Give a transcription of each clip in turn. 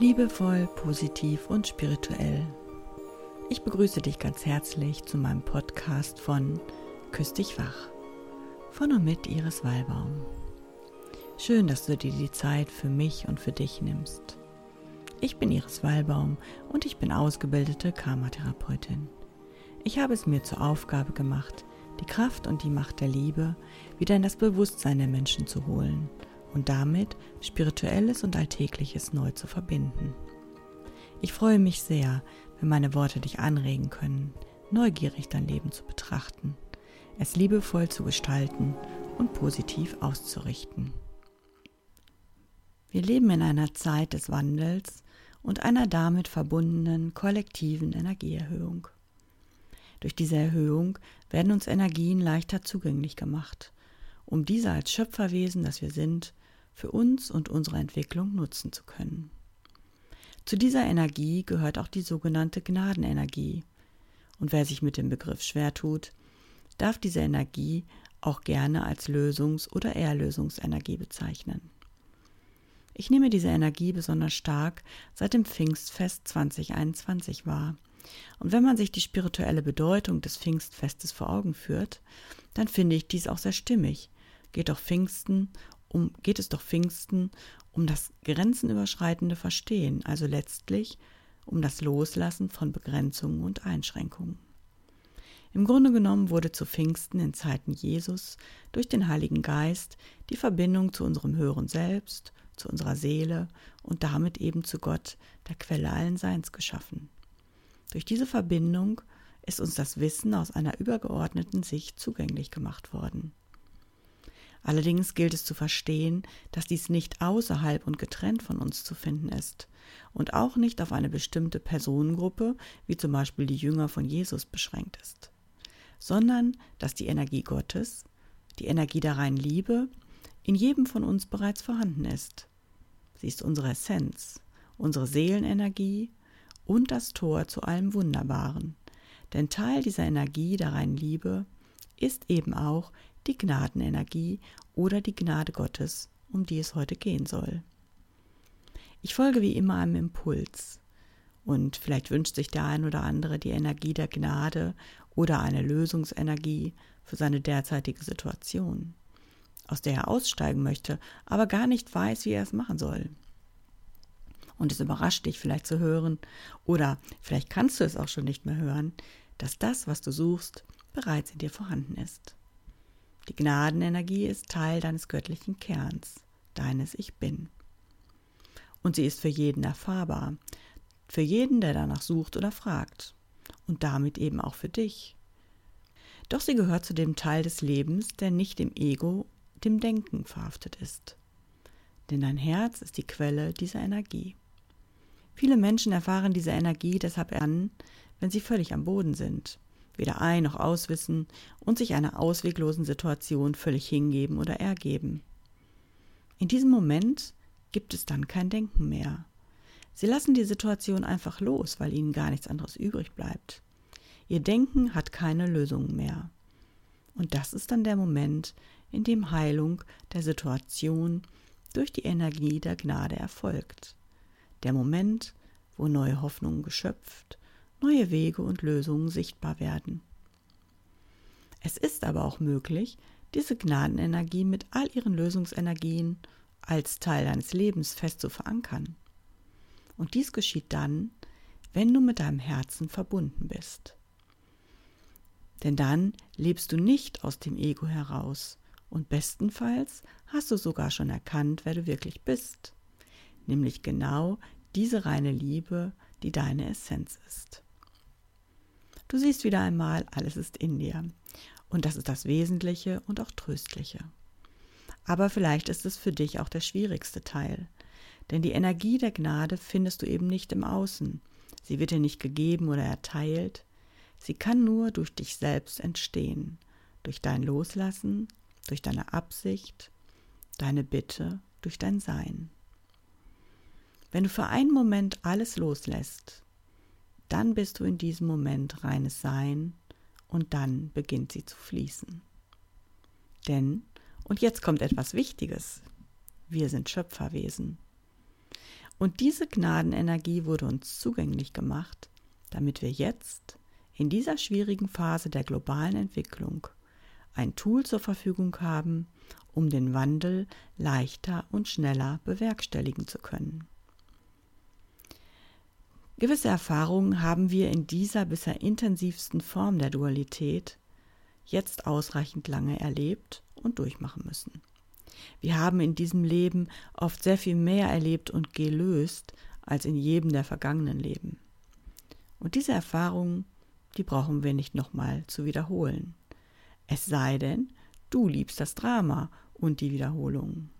Liebevoll, positiv und spirituell. Ich begrüße dich ganz herzlich zu meinem Podcast von Küss dich wach. Von und mit Iris Wallbaum. Schön, dass du dir die Zeit für mich und für dich nimmst. Ich bin Iris Wallbaum und ich bin ausgebildete Karmatherapeutin. Ich habe es mir zur Aufgabe gemacht, die Kraft und die Macht der Liebe wieder in das Bewusstsein der Menschen zu holen und damit Spirituelles und Alltägliches neu zu verbinden. Ich freue mich sehr, wenn meine Worte dich anregen können, neugierig dein Leben zu betrachten, es liebevoll zu gestalten und positiv auszurichten. Wir leben in einer Zeit des Wandels und einer damit verbundenen kollektiven Energieerhöhung. Durch diese Erhöhung werden uns Energien leichter zugänglich gemacht, um diese als Schöpferwesen, das wir sind, für uns und unsere Entwicklung nutzen zu können. Zu dieser Energie gehört auch die sogenannte Gnadenenergie. Und wer sich mit dem Begriff schwer tut, darf diese Energie auch gerne als Lösungs- oder Erlösungsenergie bezeichnen. Ich nehme diese Energie besonders stark seit dem Pfingstfest 2021 wahr. Und wenn man sich die spirituelle Bedeutung des Pfingstfestes vor Augen führt, dann finde ich dies auch sehr stimmig. Geht doch Pfingsten um, geht es doch Pfingsten um das grenzenüberschreitende Verstehen, also letztlich um das Loslassen von Begrenzungen und Einschränkungen. Im Grunde genommen wurde zu Pfingsten in Zeiten Jesus durch den Heiligen Geist die Verbindung zu unserem höheren Selbst, zu unserer Seele und damit eben zu Gott, der Quelle allen Seins, geschaffen. Durch diese Verbindung ist uns das Wissen aus einer übergeordneten Sicht zugänglich gemacht worden. Allerdings gilt es zu verstehen, dass dies nicht außerhalb und getrennt von uns zu finden ist und auch nicht auf eine bestimmte Personengruppe, wie zum Beispiel die Jünger von Jesus, beschränkt ist, sondern dass die Energie Gottes, die Energie der reinen Liebe, in jedem von uns bereits vorhanden ist. Sie ist unsere Essenz, unsere Seelenenergie und das Tor zu allem Wunderbaren. Denn Teil dieser Energie der reinen Liebe ist eben auch die Gnadenenergie oder die Gnade Gottes, um die es heute gehen soll. Ich folge wie immer einem Impuls. Und vielleicht wünscht sich der ein oder andere die Energie der Gnade oder eine Lösungsenergie für seine derzeitige Situation, aus der er aussteigen möchte, aber gar nicht weiß, wie er es machen soll. Und es überrascht dich vielleicht zu hören, oder vielleicht kannst du es auch schon nicht mehr hören, dass das, was du suchst, bereits in dir vorhanden ist. Die Gnadenenergie ist Teil deines göttlichen Kerns, deines Ich Bin. Und sie ist für jeden erfahrbar, für jeden, der danach sucht oder fragt, und damit eben auch für dich. Doch sie gehört zu dem Teil des Lebens, der nicht dem Ego, dem Denken verhaftet ist. Denn dein Herz ist die Quelle dieser Energie. Viele Menschen erfahren diese Energie deshalb an, wenn sie völlig am Boden sind, weder ein noch auswissen und sich einer ausweglosen Situation völlig hingeben oder ergeben. In diesem Moment gibt es dann kein Denken mehr. Sie lassen die Situation einfach los, weil ihnen gar nichts anderes übrig bleibt. Ihr Denken hat keine Lösungen mehr. Und das ist dann der Moment, in dem Heilung der Situation durch die Energie der Gnade erfolgt. Der Moment, wo neue Hoffnungen geschöpft neue Wege und Lösungen sichtbar werden. Es ist aber auch möglich, diese Gnadenenergie mit all ihren Lösungsenergien als Teil deines Lebens fest zu verankern. Und dies geschieht dann, wenn du mit deinem Herzen verbunden bist. Denn dann lebst du nicht aus dem Ego heraus und bestenfalls hast du sogar schon erkannt, wer du wirklich bist, nämlich genau diese reine Liebe, die deine Essenz ist. Du siehst wieder einmal, alles ist in dir. Und das ist das Wesentliche und auch Tröstliche. Aber vielleicht ist es für dich auch der schwierigste Teil. Denn die Energie der Gnade findest du eben nicht im Außen. Sie wird dir nicht gegeben oder erteilt. Sie kann nur durch dich selbst entstehen. Durch dein Loslassen, durch deine Absicht, deine Bitte, durch dein Sein. Wenn du für einen Moment alles loslässt, dann bist du in diesem Moment reines Sein und dann beginnt sie zu fließen. Denn, und jetzt kommt etwas Wichtiges, wir sind Schöpferwesen. Und diese Gnadenenergie wurde uns zugänglich gemacht, damit wir jetzt in dieser schwierigen Phase der globalen Entwicklung ein Tool zur Verfügung haben, um den Wandel leichter und schneller bewerkstelligen zu können. Gewisse Erfahrungen haben wir in dieser bisher intensivsten Form der Dualität jetzt ausreichend lange erlebt und durchmachen müssen. Wir haben in diesem Leben oft sehr viel mehr erlebt und gelöst als in jedem der vergangenen Leben. Und diese Erfahrungen, die brauchen wir nicht nochmal zu wiederholen. Es sei denn, du liebst das Drama und die Wiederholungen.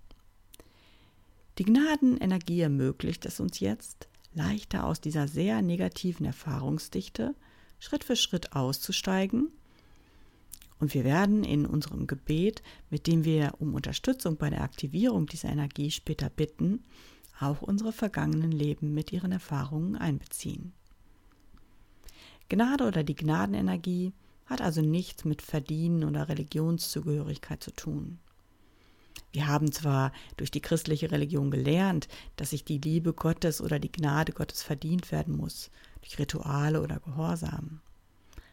Die Gnadenenergie ermöglicht es uns jetzt, leichter aus dieser sehr negativen Erfahrungsdichte Schritt für Schritt auszusteigen und wir werden in unserem Gebet, mit dem wir um Unterstützung bei der Aktivierung dieser Energie später bitten, auch unsere vergangenen Leben mit ihren Erfahrungen einbeziehen. Gnade oder die Gnadenenergie hat also nichts mit Verdienen oder Religionszugehörigkeit zu tun. Wir haben zwar durch die christliche Religion gelernt, dass sich die Liebe Gottes oder die Gnade Gottes verdient werden muss, durch Rituale oder Gehorsam.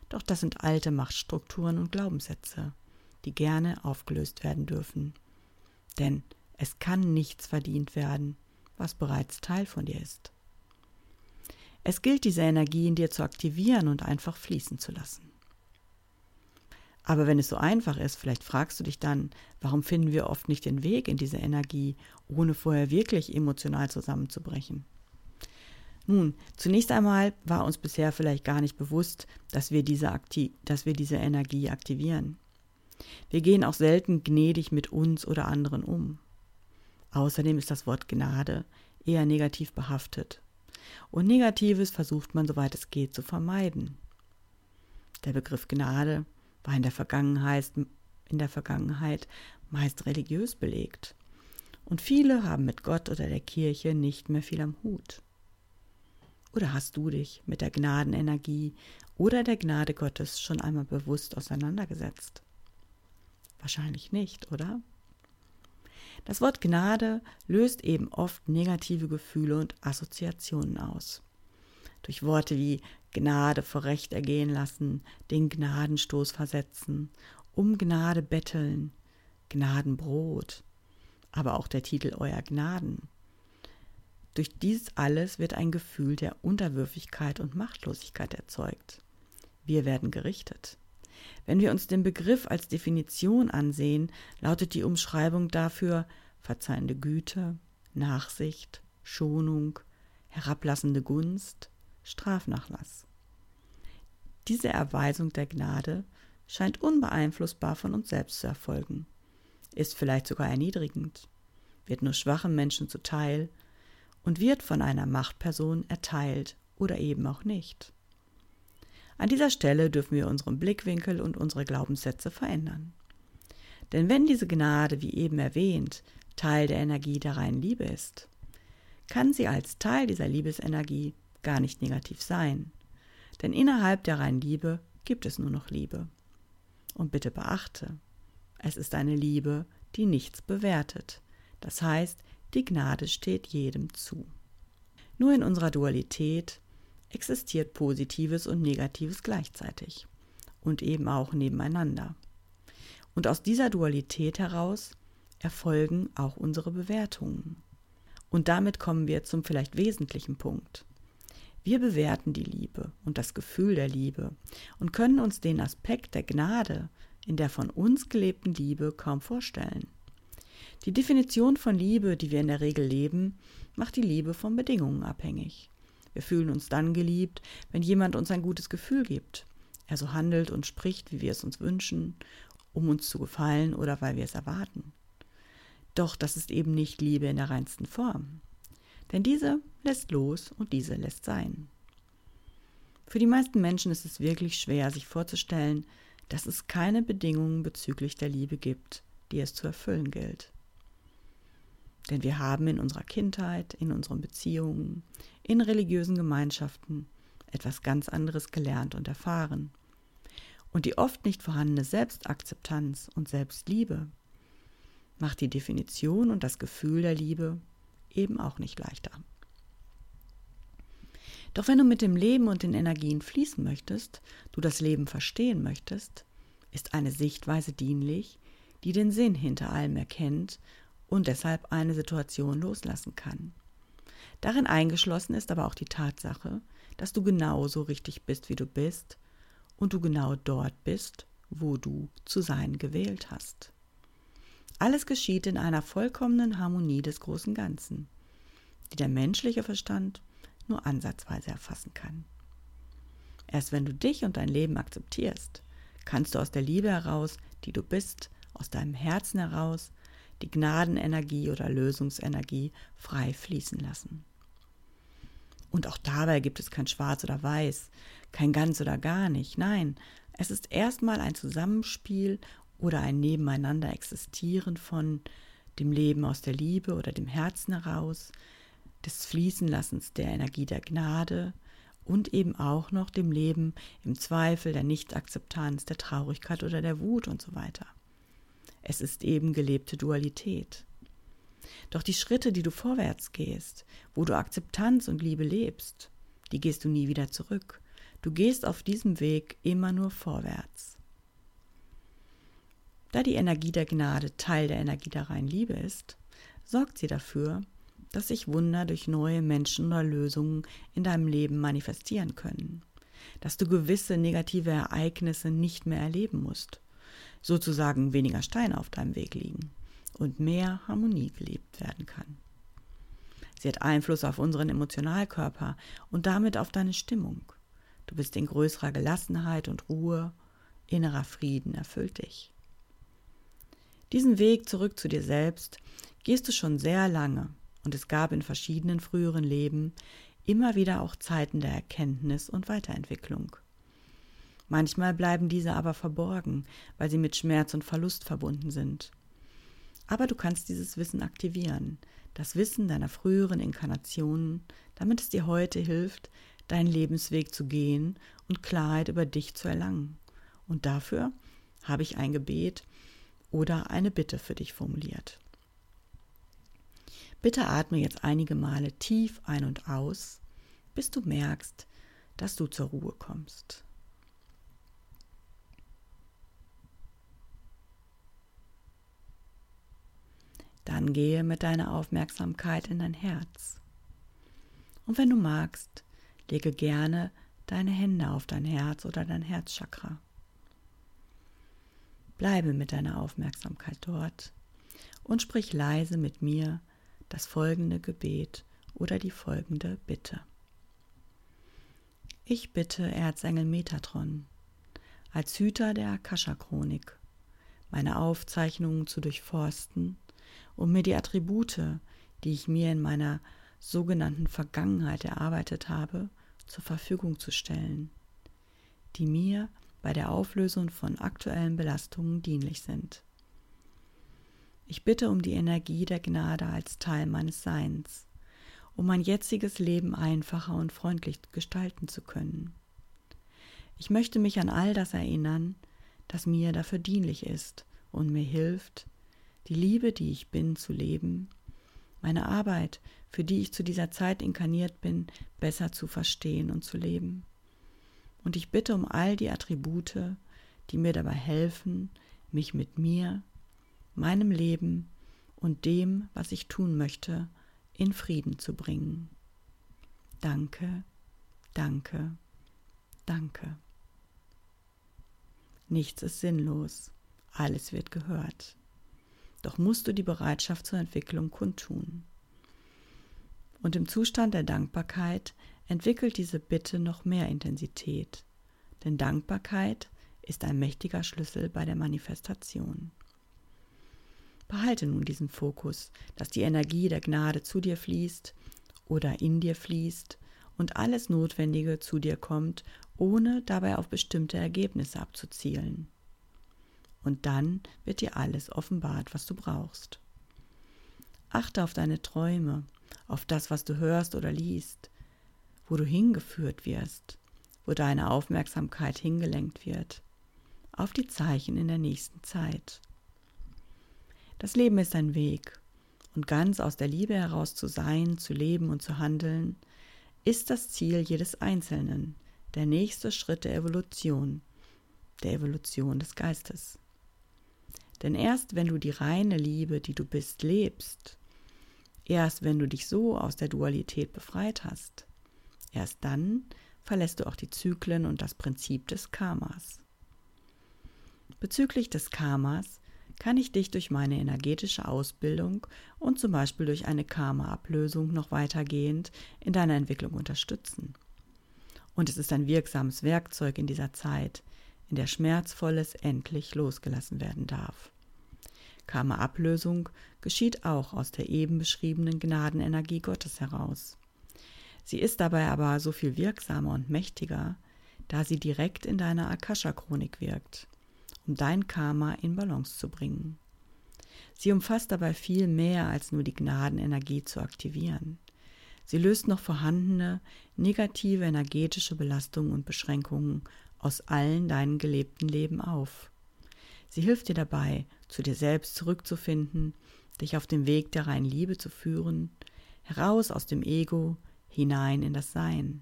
Doch das sind alte Machtstrukturen und Glaubenssätze, die gerne aufgelöst werden dürfen. Denn es kann nichts verdient werden, was bereits Teil von dir ist. Es gilt, diese Energie in dir zu aktivieren und einfach fließen zu lassen. Aber wenn es so einfach ist, vielleicht fragst du dich dann, warum finden wir oft nicht den Weg in diese Energie, ohne vorher wirklich emotional zusammenzubrechen? Nun, zunächst einmal war uns bisher vielleicht gar nicht bewusst, dass wir diese, Akti dass wir diese Energie aktivieren. Wir gehen auch selten gnädig mit uns oder anderen um. Außerdem ist das Wort Gnade eher negativ behaftet. Und Negatives versucht man, soweit es geht, zu vermeiden. Der Begriff Gnade war in der Vergangenheit, in der Vergangenheit meist religiös belegt. Und viele haben mit Gott oder der Kirche nicht mehr viel am Hut. Oder hast du dich mit der Gnadenenergie oder der Gnade Gottes schon einmal bewusst auseinandergesetzt? Wahrscheinlich nicht, oder? Das Wort Gnade löst eben oft negative Gefühle und Assoziationen aus. Durch Worte wie Gnade vor Recht ergehen lassen, den Gnadenstoß versetzen, um Gnade betteln, Gnadenbrot, aber auch der Titel Euer Gnaden durch dies alles wird ein Gefühl der Unterwürfigkeit und Machtlosigkeit erzeugt. Wir werden gerichtet. Wenn wir uns den Begriff als Definition ansehen, lautet die Umschreibung dafür verzeihende Güte, Nachsicht, Schonung, herablassende Gunst, Strafnachlass. Diese Erweisung der Gnade scheint unbeeinflussbar von uns selbst zu erfolgen, ist vielleicht sogar erniedrigend, wird nur schwachen Menschen zuteil und wird von einer Machtperson erteilt oder eben auch nicht. An dieser Stelle dürfen wir unseren Blickwinkel und unsere Glaubenssätze verändern. Denn wenn diese Gnade, wie eben erwähnt, Teil der Energie der reinen Liebe ist, kann sie als Teil dieser Liebesenergie gar nicht negativ sein. Denn innerhalb der reinen Liebe gibt es nur noch Liebe. Und bitte beachte, es ist eine Liebe, die nichts bewertet. Das heißt, die Gnade steht jedem zu. Nur in unserer Dualität existiert Positives und Negatives gleichzeitig und eben auch nebeneinander. Und aus dieser Dualität heraus erfolgen auch unsere Bewertungen. Und damit kommen wir zum vielleicht wesentlichen Punkt. Wir bewerten die Liebe und das Gefühl der Liebe und können uns den Aspekt der Gnade in der von uns gelebten Liebe kaum vorstellen. Die Definition von Liebe, die wir in der Regel leben, macht die Liebe von Bedingungen abhängig. Wir fühlen uns dann geliebt, wenn jemand uns ein gutes Gefühl gibt. Er so handelt und spricht, wie wir es uns wünschen, um uns zu gefallen oder weil wir es erwarten. Doch das ist eben nicht Liebe in der reinsten Form. Denn diese lässt los und diese lässt sein. Für die meisten Menschen ist es wirklich schwer, sich vorzustellen, dass es keine Bedingungen bezüglich der Liebe gibt, die es zu erfüllen gilt. Denn wir haben in unserer Kindheit, in unseren Beziehungen, in religiösen Gemeinschaften etwas ganz anderes gelernt und erfahren. Und die oft nicht vorhandene Selbstakzeptanz und Selbstliebe macht die Definition und das Gefühl der Liebe eben auch nicht leichter. Doch wenn du mit dem Leben und den Energien fließen möchtest, du das Leben verstehen möchtest, ist eine Sichtweise dienlich, die den Sinn hinter allem erkennt und deshalb eine Situation loslassen kann. Darin eingeschlossen ist aber auch die Tatsache, dass du genauso richtig bist, wie du bist und du genau dort bist, wo du zu sein gewählt hast. Alles geschieht in einer vollkommenen Harmonie des großen Ganzen, die der menschliche Verstand nur ansatzweise erfassen kann. Erst wenn du dich und dein Leben akzeptierst, kannst du aus der Liebe heraus, die du bist, aus deinem Herzen heraus, die Gnadenenergie oder Lösungsenergie frei fließen lassen. Und auch dabei gibt es kein Schwarz oder Weiß, kein Ganz oder gar nicht. Nein, es ist erstmal ein Zusammenspiel oder ein Nebeneinander existieren von dem Leben aus der Liebe oder dem Herzen heraus, des Fließenlassens der Energie der Gnade und eben auch noch dem Leben im Zweifel, der Nichtakzeptanz, der Traurigkeit oder der Wut und so weiter. Es ist eben gelebte Dualität. Doch die Schritte, die du vorwärts gehst, wo du Akzeptanz und Liebe lebst, die gehst du nie wieder zurück. Du gehst auf diesem Weg immer nur vorwärts. Da die Energie der Gnade Teil der Energie der reinen Liebe ist, sorgt sie dafür, dass sich Wunder durch neue Menschen oder Lösungen in deinem Leben manifestieren können, dass du gewisse negative Ereignisse nicht mehr erleben musst, sozusagen weniger Steine auf deinem Weg liegen und mehr Harmonie gelebt werden kann. Sie hat Einfluss auf unseren Emotionalkörper und damit auf deine Stimmung. Du bist in größerer Gelassenheit und Ruhe, innerer Frieden erfüllt dich. Diesen Weg zurück zu dir selbst gehst du schon sehr lange und es gab in verschiedenen früheren Leben immer wieder auch Zeiten der Erkenntnis und Weiterentwicklung. Manchmal bleiben diese aber verborgen, weil sie mit Schmerz und Verlust verbunden sind. Aber du kannst dieses Wissen aktivieren, das Wissen deiner früheren Inkarnationen, damit es dir heute hilft, deinen Lebensweg zu gehen und Klarheit über dich zu erlangen. Und dafür habe ich ein Gebet, oder eine Bitte für dich formuliert. Bitte atme jetzt einige Male tief ein und aus, bis du merkst, dass du zur Ruhe kommst. Dann gehe mit deiner Aufmerksamkeit in dein Herz. Und wenn du magst, lege gerne deine Hände auf dein Herz oder dein Herzchakra. Bleibe mit deiner Aufmerksamkeit dort und sprich leise mit mir das folgende Gebet oder die folgende Bitte. Ich bitte Erzengel Metatron, als Hüter der Akasha-Chronik, meine Aufzeichnungen zu durchforsten, um mir die Attribute, die ich mir in meiner sogenannten Vergangenheit erarbeitet habe, zur Verfügung zu stellen, die mir bei der Auflösung von aktuellen Belastungen dienlich sind. Ich bitte um die Energie der Gnade als Teil meines Seins, um mein jetziges Leben einfacher und freundlich gestalten zu können. Ich möchte mich an all das erinnern, das mir dafür dienlich ist und mir hilft, die Liebe, die ich bin, zu leben, meine Arbeit, für die ich zu dieser Zeit inkarniert bin, besser zu verstehen und zu leben. Und ich bitte um all die Attribute, die mir dabei helfen, mich mit mir, meinem Leben und dem, was ich tun möchte, in Frieden zu bringen. Danke, danke, danke. Nichts ist sinnlos, alles wird gehört. Doch musst du die Bereitschaft zur Entwicklung kundtun. Und im Zustand der Dankbarkeit entwickelt diese Bitte noch mehr Intensität, denn Dankbarkeit ist ein mächtiger Schlüssel bei der Manifestation. Behalte nun diesen Fokus, dass die Energie der Gnade zu dir fließt oder in dir fließt und alles Notwendige zu dir kommt, ohne dabei auf bestimmte Ergebnisse abzuzielen. Und dann wird dir alles offenbart, was du brauchst. Achte auf deine Träume, auf das, was du hörst oder liest, wo du hingeführt wirst, wo deine Aufmerksamkeit hingelenkt wird, auf die Zeichen in der nächsten Zeit. Das Leben ist ein Weg, und ganz aus der Liebe heraus zu sein, zu leben und zu handeln, ist das Ziel jedes Einzelnen, der nächste Schritt der Evolution, der Evolution des Geistes. Denn erst wenn du die reine Liebe, die du bist, lebst, erst wenn du dich so aus der Dualität befreit hast, erst dann verlässt du auch die Zyklen und das Prinzip des Karmas. Bezüglich des Karmas kann ich dich durch meine energetische Ausbildung und zum Beispiel durch eine Karma-Ablösung noch weitergehend in deiner Entwicklung unterstützen. Und es ist ein wirksames Werkzeug in dieser Zeit, in der Schmerzvolles endlich losgelassen werden darf. Karma-Ablösung geschieht auch aus der eben beschriebenen Gnadenenergie Gottes heraus. Sie ist dabei aber so viel wirksamer und mächtiger, da sie direkt in deiner Akasha-Chronik wirkt, um dein Karma in Balance zu bringen. Sie umfasst dabei viel mehr als nur die Gnadenenergie zu aktivieren. Sie löst noch vorhandene negative energetische Belastungen und Beschränkungen aus allen deinen gelebten Leben auf. Sie hilft dir dabei, zu dir selbst zurückzufinden, dich auf dem Weg der reinen Liebe zu führen, heraus aus dem Ego, hinein in das Sein.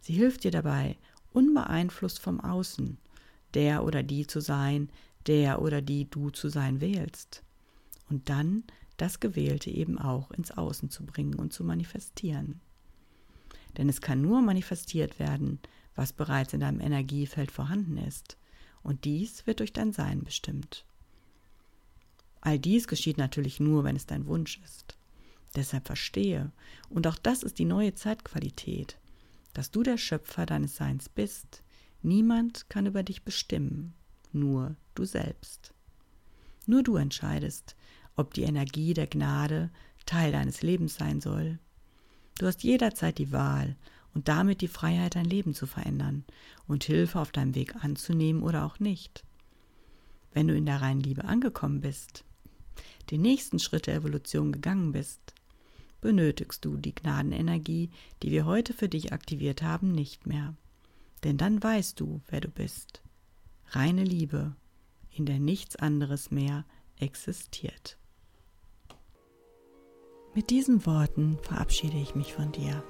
Sie hilft dir dabei, unbeeinflusst vom Außen, der oder die zu sein, der oder die du zu sein wählst. Und dann das Gewählte eben auch ins Außen zu bringen und zu manifestieren. Denn es kann nur manifestiert werden, was bereits in deinem Energiefeld vorhanden ist, und dies wird durch dein Sein bestimmt. All dies geschieht natürlich nur, wenn es dein Wunsch ist. Deshalb verstehe, und auch das ist die neue Zeitqualität, dass du der Schöpfer deines Seins bist. Niemand kann über dich bestimmen, nur du selbst. Nur du entscheidest, ob die Energie der Gnade Teil deines Lebens sein soll. Du hast jederzeit die Wahl und damit die Freiheit, dein Leben zu verändern und Hilfe auf deinem Weg anzunehmen oder auch nicht. Wenn du in der reinen Liebe angekommen bist, den nächsten Schritt der Evolution gegangen bist, benötigst du die Gnadenenergie, die wir heute für dich aktiviert haben, nicht mehr. Denn dann weißt du, wer du bist. Reine Liebe, in der nichts anderes mehr existiert. Mit diesen Worten verabschiede ich mich von dir.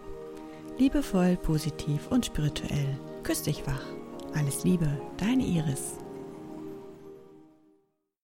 Liebevoll, positiv und spirituell. Küss dich wach. Alles Liebe, deine Iris.